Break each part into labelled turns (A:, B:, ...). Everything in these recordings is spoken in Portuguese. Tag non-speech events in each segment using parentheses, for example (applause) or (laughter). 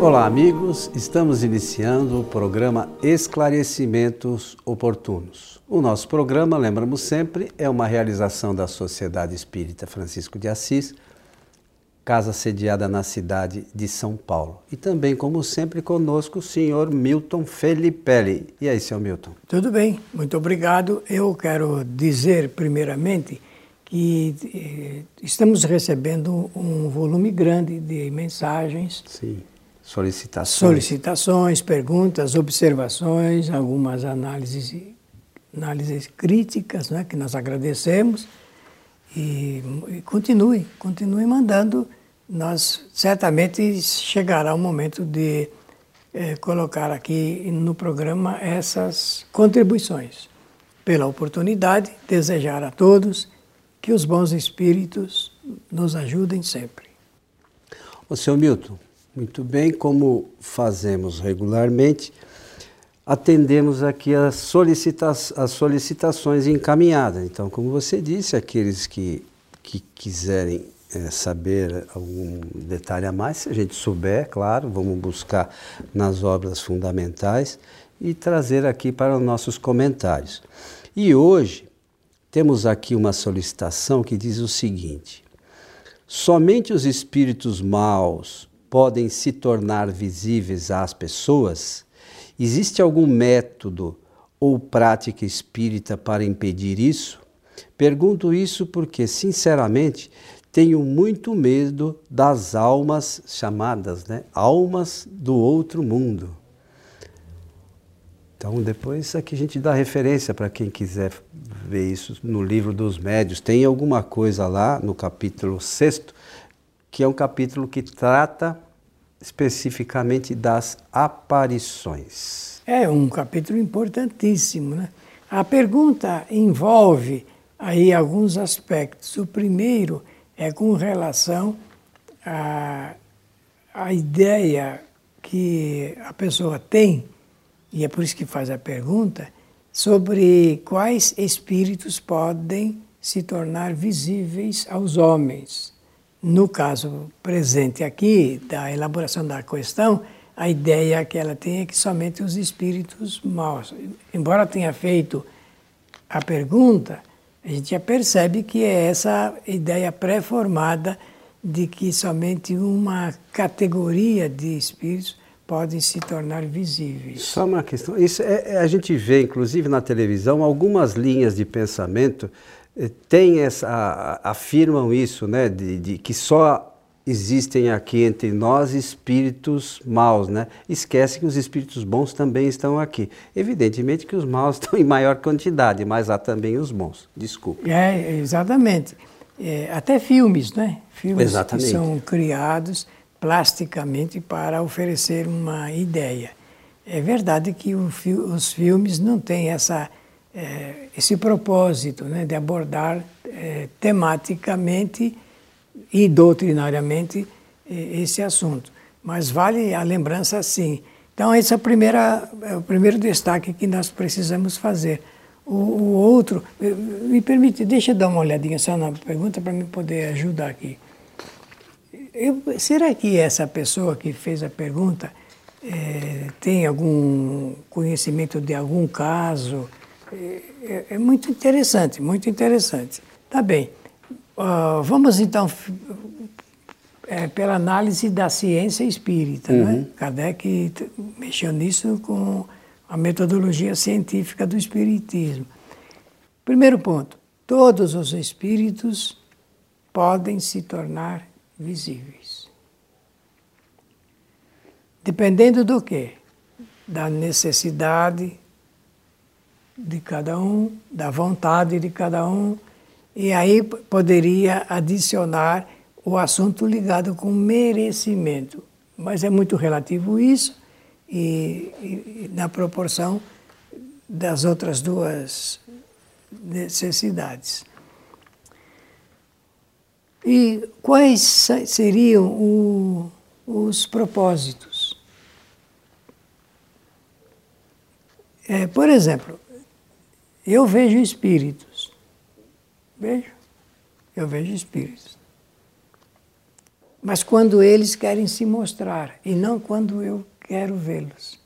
A: Olá, amigos. Estamos iniciando o programa Esclarecimentos Oportunos. O nosso programa, lembramos sempre, é uma realização da Sociedade Espírita Francisco de Assis, casa sediada na cidade de São Paulo. E também, como sempre, conosco o senhor Milton Felipelli. E aí, senhor Milton?
B: Tudo bem, muito obrigado. Eu quero dizer, primeiramente, que eh, estamos recebendo um volume grande de mensagens.
A: Sim Solicitações.
B: Solicitações, perguntas, observações, algumas análises, análises críticas, né, que nós agradecemos. E, e continue, continue mandando. Nós certamente chegará o momento de é, colocar aqui no programa essas contribuições. Pela oportunidade, desejar a todos que os bons espíritos nos ajudem sempre.
A: O senhor Milton, muito bem, como fazemos regularmente, atendemos aqui as, solicita as solicitações encaminhadas. Então, como você disse, aqueles que, que quiserem é, saber algum detalhe a mais, se a gente souber, claro, vamos buscar nas obras fundamentais e trazer aqui para os nossos comentários. E hoje temos aqui uma solicitação que diz o seguinte: somente os espíritos maus podem se tornar visíveis às pessoas? Existe algum método ou prática espírita para impedir isso? Pergunto isso porque, sinceramente, tenho muito medo das almas chamadas, né? Almas do outro mundo. Então, depois aqui a gente dá referência para quem quiser ver isso no livro dos médios. Tem alguma coisa lá no capítulo 6 que é um capítulo que trata especificamente das aparições.
B: É um capítulo importantíssimo, né? A pergunta envolve aí alguns aspectos. O primeiro é com relação à, à ideia que a pessoa tem, e é por isso que faz a pergunta, sobre quais espíritos podem se tornar visíveis aos homens. No caso presente aqui, da elaboração da questão, a ideia que ela tem é que somente os espíritos maus. Embora tenha feito a pergunta, a gente já percebe que é essa ideia pré-formada de que somente uma categoria de espíritos podem se tornar visíveis.
A: Só uma questão, isso é, é a gente vê inclusive na televisão algumas linhas de pensamento tem essa, afirmam isso, né, de, de, que só existem aqui entre nós espíritos maus, né? Esquece que os espíritos bons também estão aqui. Evidentemente que os maus (laughs) estão em maior quantidade, mas há também os bons. Desculpe.
B: É, exatamente. É, até filmes, né? Filmes exatamente. que são criados plasticamente para oferecer uma ideia. É verdade que o, os filmes não têm essa é, esse propósito né, de abordar é, tematicamente e doutrinariamente é, esse assunto. Mas vale a lembrança sim. Então, esse é, primeira, é o primeiro destaque que nós precisamos fazer. O, o outro, me permite, deixa eu dar uma olhadinha só na pergunta para me poder ajudar aqui. Eu, será que essa pessoa que fez a pergunta é, tem algum conhecimento de algum caso? É, é muito interessante, muito interessante. Tá bem. Uh, vamos então é, pela análise da ciência espírita. Né? Uhum. Né? Kardec mexeu nisso com a metodologia científica do espiritismo. Primeiro ponto: todos os espíritos podem se tornar visíveis. Dependendo do quê? Da necessidade de cada um, da vontade de cada um, e aí poderia adicionar o assunto ligado com merecimento. Mas é muito relativo isso, e, e na proporção das outras duas necessidades. E quais seriam o, os propósitos? É, por exemplo, eu vejo espíritos. Vejo. Eu vejo espíritos. mas quando eles querem se mostrar e não quando eu quero vê-los.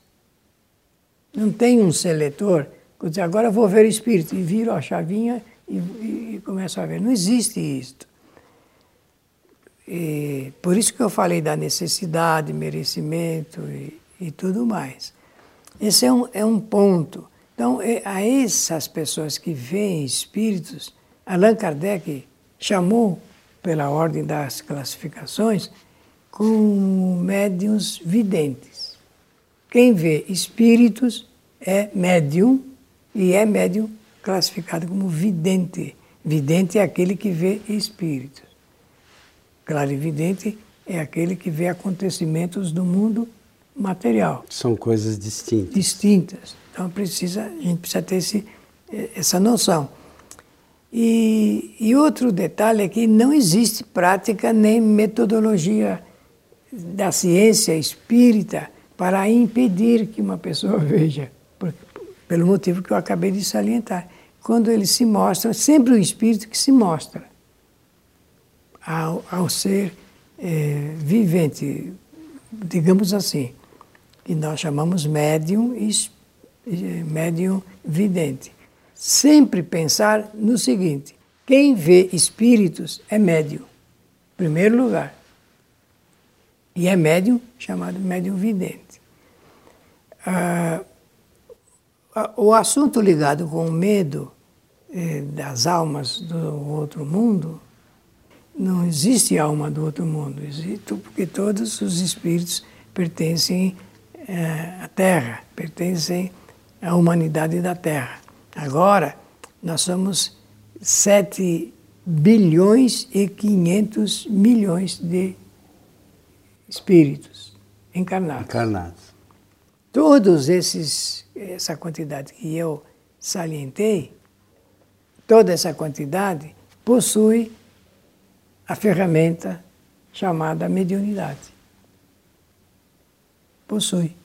B: Não tem um seletor que diz, agora vou ver espírito, e viro a chavinha e, e, e começo a ver. Não existe isto. E por isso que eu falei da necessidade, merecimento e, e tudo mais. Esse é um, é um ponto. Então, é, a essas pessoas que veem espíritos, Allan Kardec chamou, pela ordem das classificações, como médiums videntes. Quem vê espíritos é médium e é médium classificado como vidente. Vidente é aquele que vê espíritos. Clarividente é aquele que vê acontecimentos do mundo material.
A: São coisas distintas.
B: Distintas. Então precisa, a gente precisa ter esse, essa noção. E, e outro detalhe é que não existe prática nem metodologia da ciência espírita para impedir que uma pessoa (laughs) veja, por, pelo motivo que eu acabei de salientar. Quando ele se mostra, sempre o espírito que se mostra ao, ao ser é, vivente, digamos assim, que nós chamamos médium, médium vidente. Sempre pensar no seguinte: quem vê espíritos é médium, em primeiro lugar. E é médium chamado médium vidente. Ah, o assunto ligado com o medo eh, das almas do outro mundo não existe alma do outro mundo, existe porque todos os espíritos pertencem é, à Terra, pertencem à humanidade da Terra. Agora, nós somos 7 bilhões e 500 milhões de espíritos encarnados.
A: Encarnados.
B: Todos esses, essa quantidade que eu salientei, toda essa quantidade possui a ferramenta chamada mediunidade. Possui.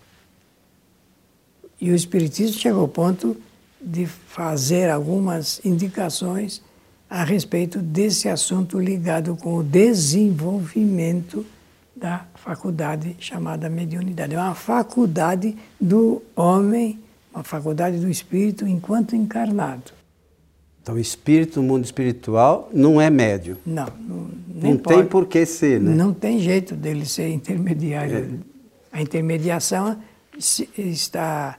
B: E o Espiritismo chegou ao ponto de fazer algumas indicações a respeito desse assunto ligado com o desenvolvimento da faculdade chamada mediunidade. É uma faculdade do homem, uma faculdade do espírito enquanto encarnado.
A: Então, o espírito no mundo espiritual não é médio.
B: Não,
A: não, não tem por que ser, né?
B: Não tem jeito dele ser intermediário. É. A intermediação está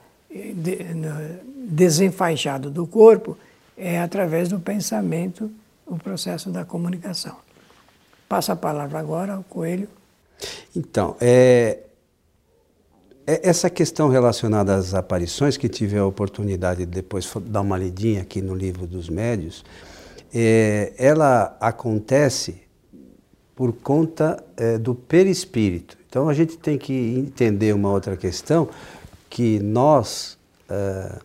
B: desenfaixado do corpo é através do pensamento, o processo da comunicação. Passa a palavra agora ao Coelho.
A: Então, é, é, essa questão relacionada às aparições, que tive a oportunidade de depois dar uma lidinha aqui no livro dos médios, é, ela acontece por conta é, do perispírito. Então a gente tem que entender uma outra questão, que nós, é,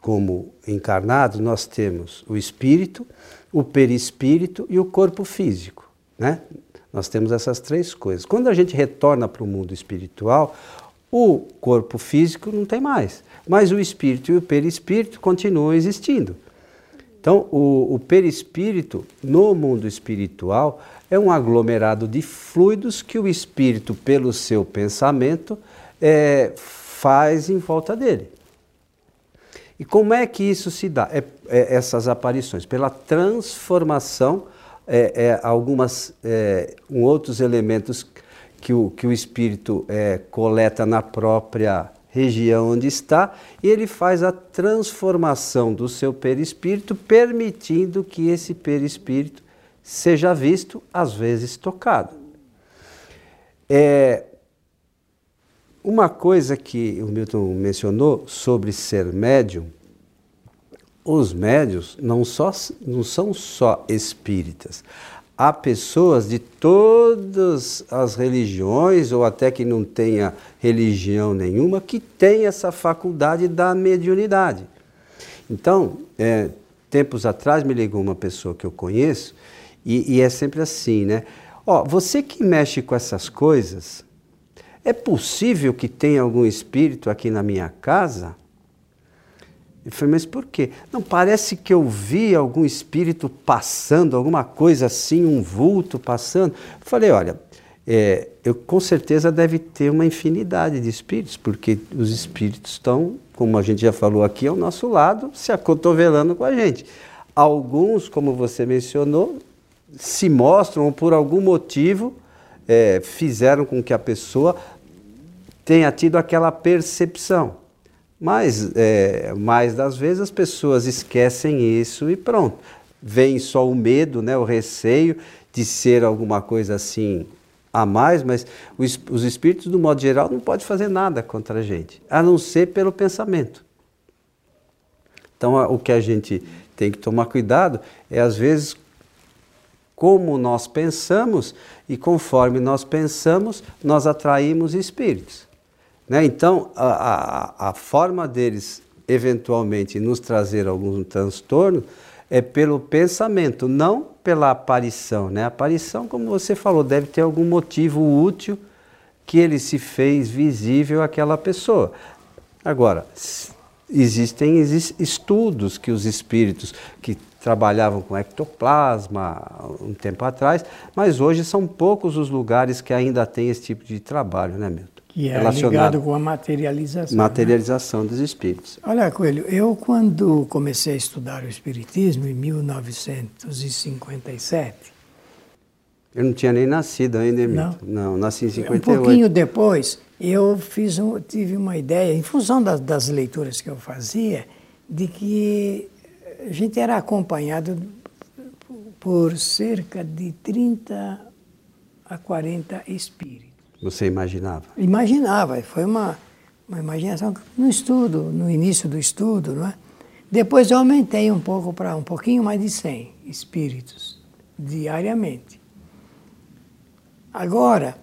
A: como encarnados, nós temos o espírito, o perispírito e o corpo físico. Né? Nós temos essas três coisas. Quando a gente retorna para o mundo espiritual, o corpo físico não tem mais, mas o espírito e o perispírito continuam existindo. Então, o, o perispírito no mundo espiritual é um aglomerado de fluidos que o espírito, pelo seu pensamento, é, faz em volta dele. E como é que isso se dá? É, é, essas aparições? Pela transformação é, é, algumas é, um outros elementos que o, que o espírito é, coleta na própria região onde está e ele faz a transformação do seu perispírito, permitindo que esse perispírito seja visto, às vezes tocado. É, uma coisa que o Milton mencionou sobre ser médium os médios não, só, não são só espíritas. Há pessoas de todas as religiões, ou até que não tenha religião nenhuma, que tem essa faculdade da mediunidade. Então, é, tempos atrás me ligou uma pessoa que eu conheço, e, e é sempre assim, né? Ó, você que mexe com essas coisas, é possível que tenha algum espírito aqui na minha casa? Eu falei, mas por quê? Não, parece que eu vi algum espírito passando, alguma coisa assim, um vulto passando. Eu falei, olha, é, eu com certeza deve ter uma infinidade de espíritos, porque os espíritos estão, como a gente já falou aqui, ao nosso lado, se acotovelando com a gente. Alguns, como você mencionou, se mostram por algum motivo é, fizeram com que a pessoa tenha tido aquela percepção. Mas, é, mais das vezes, as pessoas esquecem isso e pronto. Vem só o medo, né, o receio de ser alguma coisa assim a mais, mas os, os espíritos, do modo geral, não podem fazer nada contra a gente, a não ser pelo pensamento. Então, o que a gente tem que tomar cuidado é, às vezes, como nós pensamos, e conforme nós pensamos, nós atraímos espíritos. Né? Então, a, a, a, forma deles eventualmente nos trazer algum transtorno é pelo pensamento, não pela aparição. Né? A aparição, como você falou, deve ter algum motivo útil que ele se fez visível àquela pessoa. Agora, existem estudos que os espíritos que trabalhavam com ectoplasma um tempo atrás, mas hoje são poucos os lugares que ainda têm esse tipo de trabalho, né, Milton?
B: Que é ligado com a materialização.
A: Né? Materialização né? dos espíritos.
B: Olha, Coelho, eu quando comecei a estudar o espiritismo em 1957,
A: eu não tinha nem nascido ainda, Milton. Não, não nasci em 58.
B: Um pouquinho depois, eu fiz um, tive uma ideia, em função das, das leituras que eu fazia, de que a gente era acompanhado por cerca de 30 a 40 espíritos.
A: Você imaginava?
B: Imaginava, foi uma, uma imaginação no estudo, no início do estudo, não é? Depois eu aumentei um pouco para um pouquinho mais de 100 espíritos diariamente. Agora,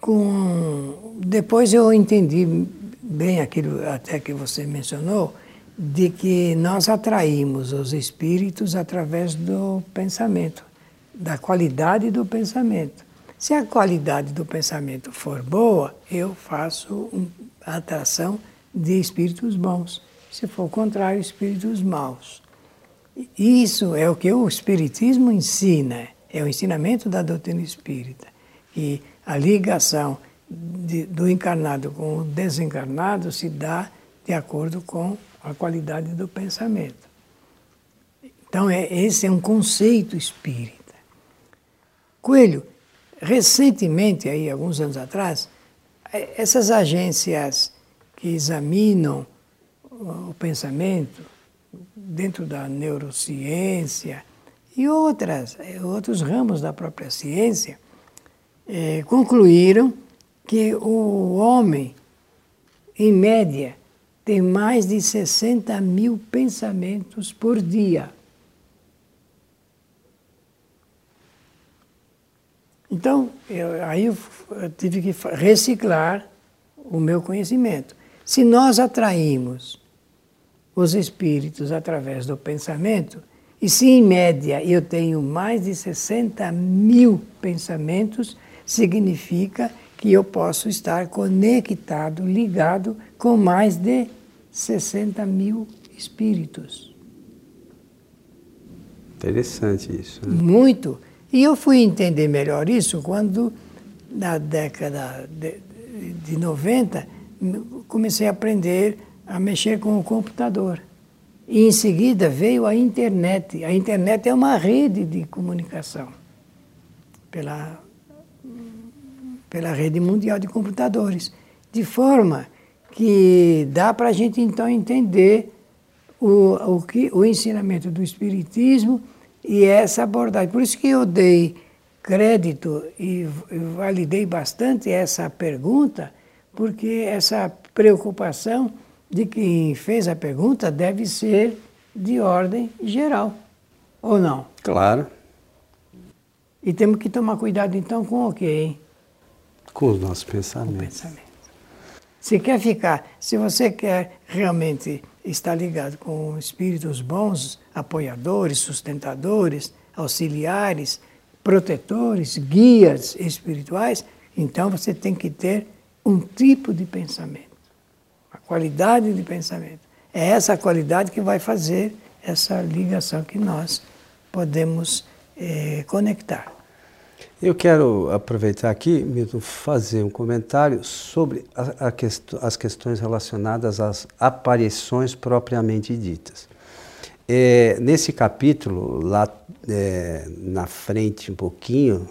B: com depois eu entendi bem aquilo até que você mencionou, de que nós atraímos os espíritos através do pensamento, da qualidade do pensamento. Se a qualidade do pensamento for boa, eu faço atração de espíritos bons. Se for o contrário, espíritos maus. Isso é o que o Espiritismo ensina, é o ensinamento da doutrina espírita, que a ligação de, do encarnado com o desencarnado se dá de acordo com a qualidade do pensamento. Então, é, esse é um conceito espírita. Coelho, recentemente, aí, alguns anos atrás, é, essas agências que examinam o pensamento dentro da neurociência e outras, é, outros ramos da própria ciência, é, concluíram que o homem, em média, tem mais de 60 mil pensamentos por dia. Então, eu, aí eu, tive que reciclar o meu conhecimento. Se nós atraímos os espíritos através do pensamento, e se em média eu tenho mais de 60 mil pensamentos, significa que eu posso estar conectado, ligado com mais de 60 mil espíritos.
A: Interessante isso. Né?
B: Muito. E eu fui entender melhor isso quando, na década de, de 90, comecei a aprender a mexer com o computador. E em seguida veio a internet. A internet é uma rede de comunicação pela, pela rede mundial de computadores. De forma que dá para a gente então entender o, o, que, o ensinamento do Espiritismo e essa abordagem. Por isso que eu dei crédito e validei bastante essa pergunta, porque essa preocupação de quem fez a pergunta deve ser de ordem geral, ou não?
A: Claro.
B: E temos que tomar cuidado então com o quê, hein?
A: Com os nossos pensamentos. Com pensamento.
B: Se quer ficar, se você quer realmente estar ligado com espíritos bons, apoiadores, sustentadores, auxiliares, protetores, guias espirituais, então você tem que ter um tipo de pensamento, a qualidade de pensamento. é essa qualidade que vai fazer essa ligação que nós podemos é, conectar.
A: Eu quero aproveitar aqui, Milton, fazer um comentário sobre a, a quest as questões relacionadas às aparições propriamente ditas. É, nesse capítulo, lá é, na frente um pouquinho,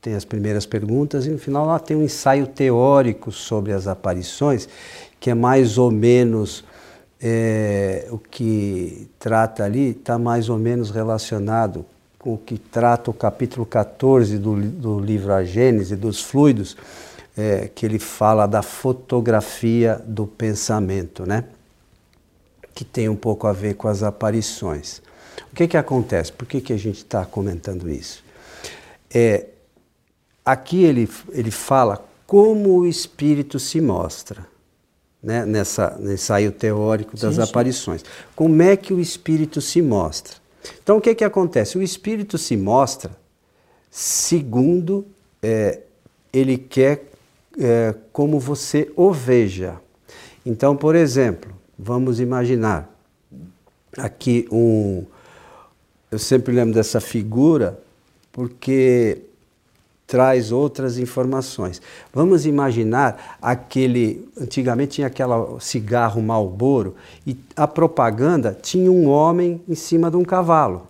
A: tem as primeiras perguntas e no final lá tem um ensaio teórico sobre as aparições, que é mais ou menos é, o que trata ali, está mais ou menos relacionado com o que trata o capítulo 14 do, do livro A Gênese, dos fluidos, é, que ele fala da fotografia do pensamento, né? Que tem um pouco a ver com as aparições. O que, que acontece? Por que, que a gente está comentando isso? É, aqui ele, ele fala como o espírito se mostra. Né, nessa, nesse ensaio teórico das sim, aparições. Sim. Como é que o espírito se mostra? Então, o que, que acontece? O espírito se mostra segundo é, ele quer é, como você o veja. Então, por exemplo, vamos imaginar aqui um. Eu sempre lembro dessa figura porque traz outras informações. Vamos imaginar aquele, antigamente tinha aquela cigarro Marlboro e a propaganda tinha um homem em cima de um cavalo.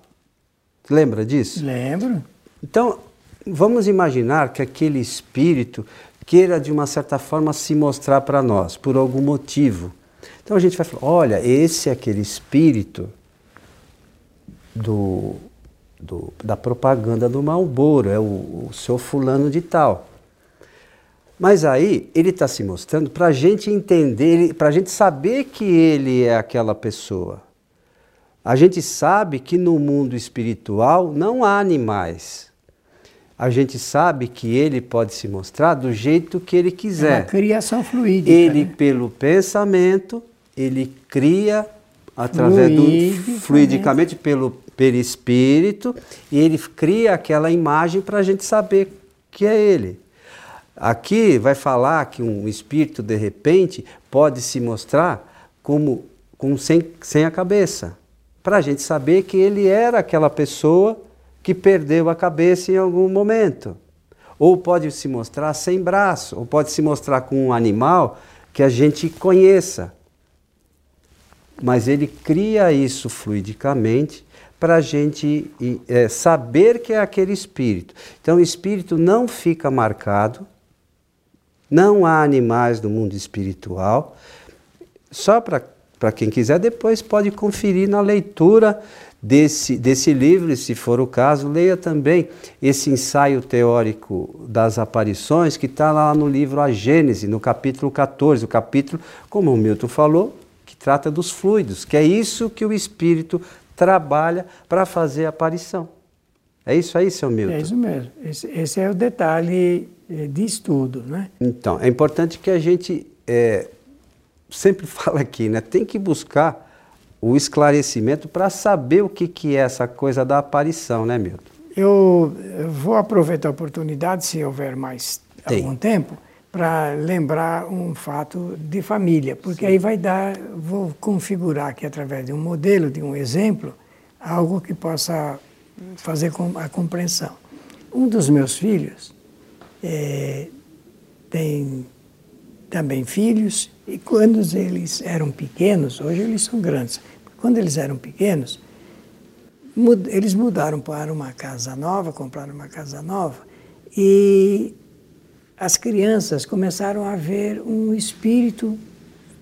A: Lembra disso?
B: Lembro.
A: Então, vamos imaginar que aquele espírito queira de uma certa forma se mostrar para nós por algum motivo. Então a gente vai falar, olha, esse é aquele espírito do do, da propaganda do Malboro, é o, o seu fulano de tal. Mas aí ele está se mostrando para a gente entender, para a gente saber que ele é aquela pessoa. A gente sabe que no mundo espiritual não há animais. A gente sabe que ele pode se mostrar do jeito que ele quiser. É
B: uma criação fluídica.
A: Ele, né? pelo pensamento, ele cria através do fluidicamente pelo perispírito e ele cria aquela imagem para a gente saber que é ele. Aqui vai falar que um espírito de repente pode se mostrar como, como sem, sem a cabeça, para a gente saber que ele era aquela pessoa que perdeu a cabeça em algum momento. Ou pode se mostrar sem braço, ou pode se mostrar com um animal que a gente conheça. Mas ele cria isso fluidicamente para a gente é, saber que é aquele espírito. Então, o espírito não fica marcado, não há animais no mundo espiritual. Só para quem quiser, depois pode conferir na leitura desse, desse livro, se for o caso, leia também esse ensaio teórico das aparições que está lá no livro A Gênese, no capítulo 14, o capítulo, como o Milton falou, que trata dos fluidos, que é isso que o espírito trabalha para fazer a aparição. É isso aí, seu Milton?
B: É isso mesmo. Esse, esse é o detalhe eh, de estudo, né?
A: Então, é importante que a gente é, sempre (laughs) fala aqui, né? Tem que buscar o esclarecimento para saber o que, que é essa coisa da aparição, né, Milton?
B: Eu vou aproveitar a oportunidade, se houver mais Tem. algum tempo, para lembrar um fato de família, porque Sim. aí vai dar, vou configurar aqui através de um modelo, de um exemplo, algo que possa fazer a compreensão. Um dos meus filhos é, tem também filhos, e quando eles eram pequenos, hoje eles são grandes, quando eles eram pequenos, eles mudaram para uma casa nova, compraram uma casa nova, e as crianças começaram a ver um espírito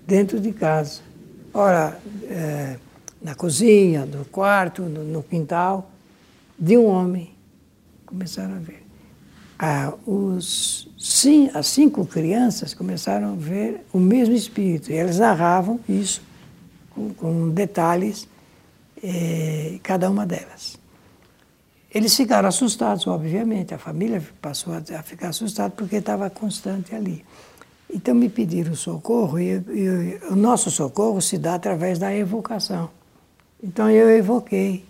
B: dentro de casa. Ora, é, na cozinha, no quarto, no, no, quintal, de um homem. Começaram a ver. Ah, os, sim, as cinco crianças começaram a ver o mesmo espírito. E elas narravam isso com, com detalhes, eh, cada uma delas. Eles ficaram assustados, obviamente, a família passou a ficar assustada porque estava constante ali. Então me pediram socorro e, e, o nosso socorro se dá através da evocação. Então eu evoquei,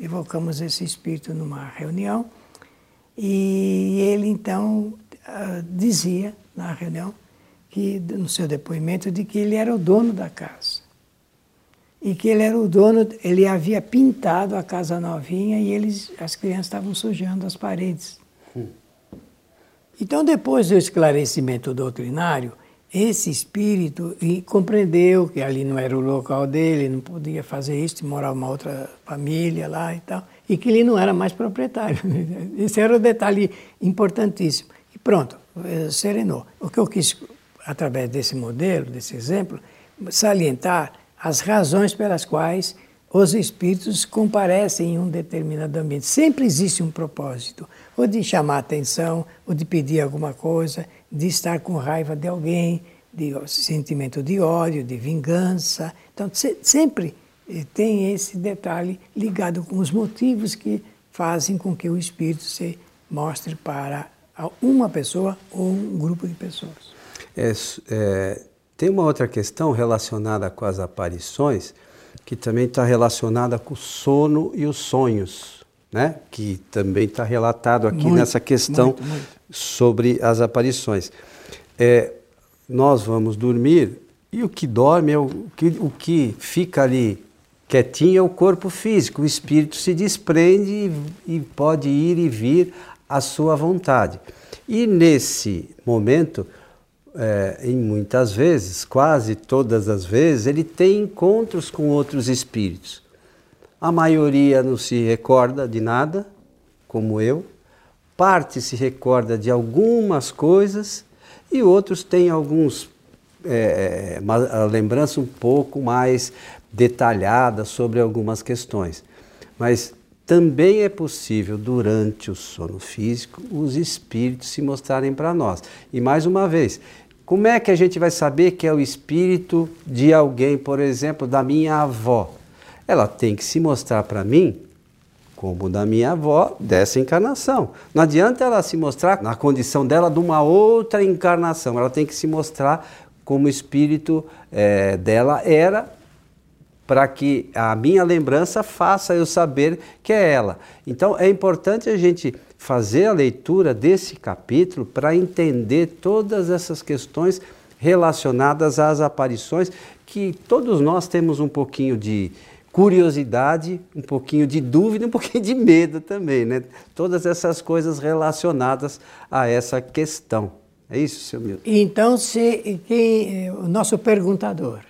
B: evocamos esse espírito numa reunião e ele então uh, dizia na reunião que no seu depoimento de que ele era o dono da casa. e que ele era o dono, ele havia pintado a casa novinha e eles, as crianças estavam sujando as paredes. Hum. Então, depois do esclarecimento doutrinário, esse espírito compreendeu que ali não era o local dele, não podia fazer isso, morava uma outra família lá e tal, e que ele não era mais proprietário. (laughs) Esse era o detalhe importantíssimo. E pronto, eh, serenou. O que eu quis, através desse modelo, desse exemplo, salientar as razões pelas quais os espíritos comparecem em um determinado ambiente. Sempre existe um propósito, ou de chamar atenção, ou de pedir alguma coisa, de estar com raiva de alguém, de sentimento de ódio, de vingança. Então, sempre tem esse detalhe ligado com os motivos que fazem com que o espírito se mostre para uma pessoa ou um grupo de pessoas.
A: É, é, tem uma outra questão relacionada com as aparições, que também está relacionada com o sono e os sonhos, né? que também está relatado aqui muito, nessa questão muito, muito. sobre as aparições. É, nós vamos dormir e o que dorme é o que, o que fica ali quietinho é o corpo físico, o espírito se desprende e, e pode ir e vir à sua vontade. E nesse momento, é, em muitas vezes, quase todas as vezes, ele tem encontros com outros espíritos. A maioria não se recorda de nada, como eu, parte se recorda de algumas coisas e outros têm alguns é, uma lembrança um pouco mais detalhada sobre algumas questões. Mas também é possível, durante o sono físico, os espíritos se mostrarem para nós. E mais uma vez, como é que a gente vai saber que é o espírito de alguém, por exemplo, da minha avó? Ela tem que se mostrar para mim como da minha avó dessa encarnação. Não adianta ela se mostrar na condição dela de uma outra encarnação. Ela tem que se mostrar como o espírito é, dela era para que a minha lembrança faça eu saber que é ela. Então é importante a gente fazer a leitura desse capítulo para entender todas essas questões relacionadas às aparições, que todos nós temos um pouquinho de curiosidade, um pouquinho de dúvida, um pouquinho de medo também, né? Todas essas coisas relacionadas a essa questão. É isso, seu Milton?
B: Então, se quem, o nosso perguntador,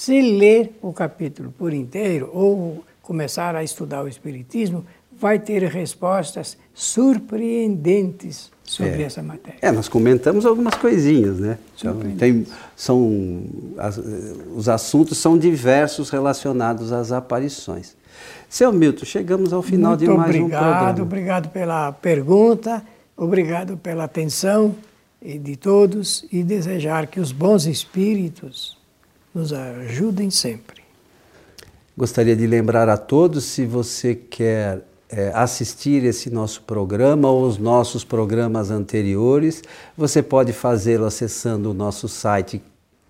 B: se ler o capítulo por inteiro ou começar a estudar o Espiritismo, vai ter respostas surpreendentes sobre é. essa matéria.
A: É, nós comentamos algumas coisinhas, né? Então, tem, são, as, os assuntos são diversos relacionados às aparições. Seu Milton, chegamos ao final
B: Muito
A: de mais
B: obrigado,
A: um programa.
B: Obrigado pela pergunta, obrigado pela atenção de todos e desejar que os bons espíritos nos ajudem sempre.
A: Gostaria de lembrar a todos, se você quer é, assistir esse nosso programa ou os nossos programas anteriores, você pode fazê-lo acessando o nosso site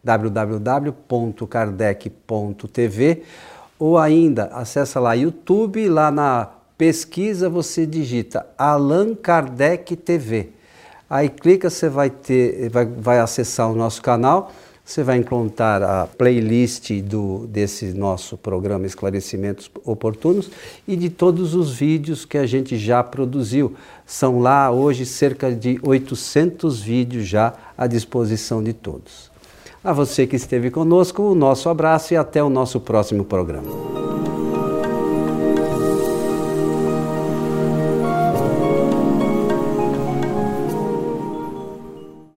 A: www.kardec.tv ou ainda acessa lá YouTube, lá na pesquisa você digita Allan Kardec TV. Aí clica, você vai ter, vai, vai acessar o nosso canal você vai encontrar a playlist do, desse nosso programa Esclarecimentos Oportunos e de todos os vídeos que a gente já produziu. São lá hoje cerca de 800 vídeos já à disposição de todos. A você que esteve conosco, o nosso abraço e até o nosso próximo programa.